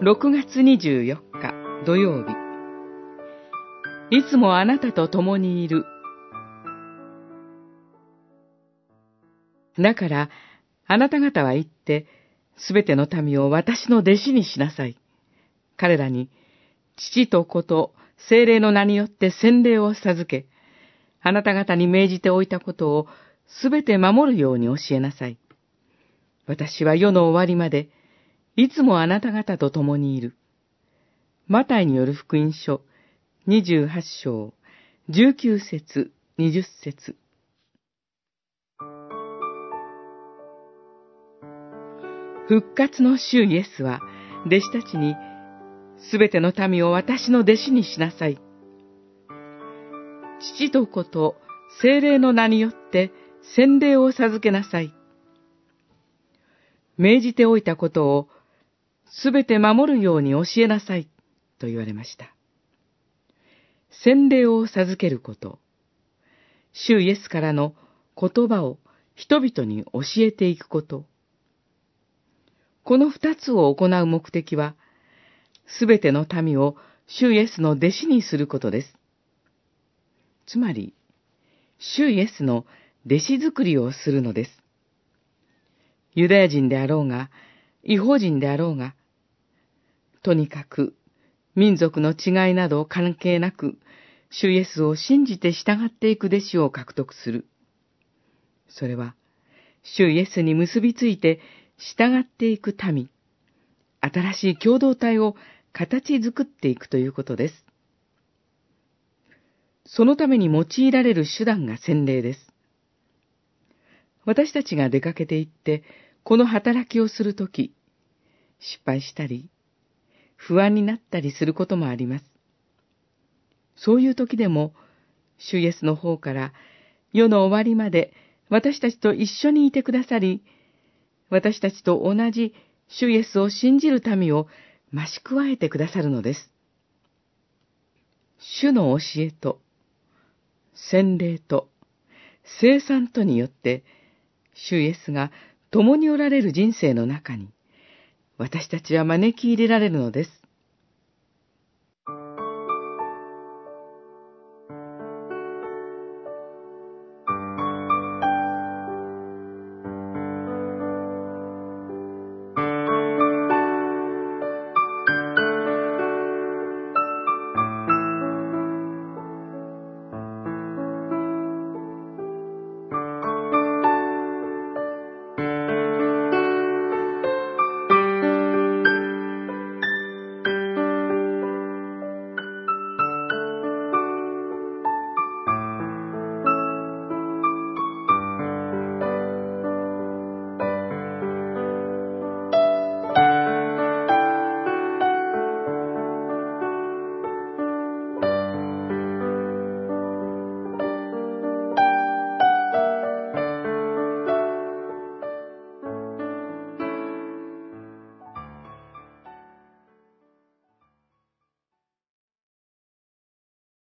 6月24日土曜日いつもあなたと共にいるだからあなた方は言ってすべての民を私の弟子にしなさい。彼らに父と子と精霊の名によって洗礼を授け、あなた方に命じておいたことをすべて守るように教えなさい。私は世の終わりまで、いつもあなた方と共にいる。マタイによる福音書、28章、19節、20節。復活の主イエスは、弟子たちに、すべての民を私の弟子にしなさい。父と子と精霊の名によって洗礼を授けなさい。命じておいたことをすべて守るように教えなさいと言われました。洗礼を授けること、主イエスからの言葉を人々に教えていくこと、この二つを行う目的は、すべての民を主イエスの弟子にすることです。つまり、主イエスの弟子作りをするのです。ユダヤ人であろうが、違法人であろうが、とにかく民族の違いなど関係なく、主イエスを信じて従っていく弟子を獲得する。それは、主イエスに結びついて従っていく民、新しい共同体を形作っていくということです。そのために用いられる手段が洗礼です。私たちが出かけて行って、この働きをするとき、失敗したり、不安になったりすることもあります。そういう時でも、主イエスの方から世の終わりまで私たちと一緒にいてくださり、私たちと同じ主イエスを信じる民を増し加えてくださるのです。主の教えと、洗礼と、生産とによって、主イエスが共におられる人生の中に、私たちは招き入れられるのです。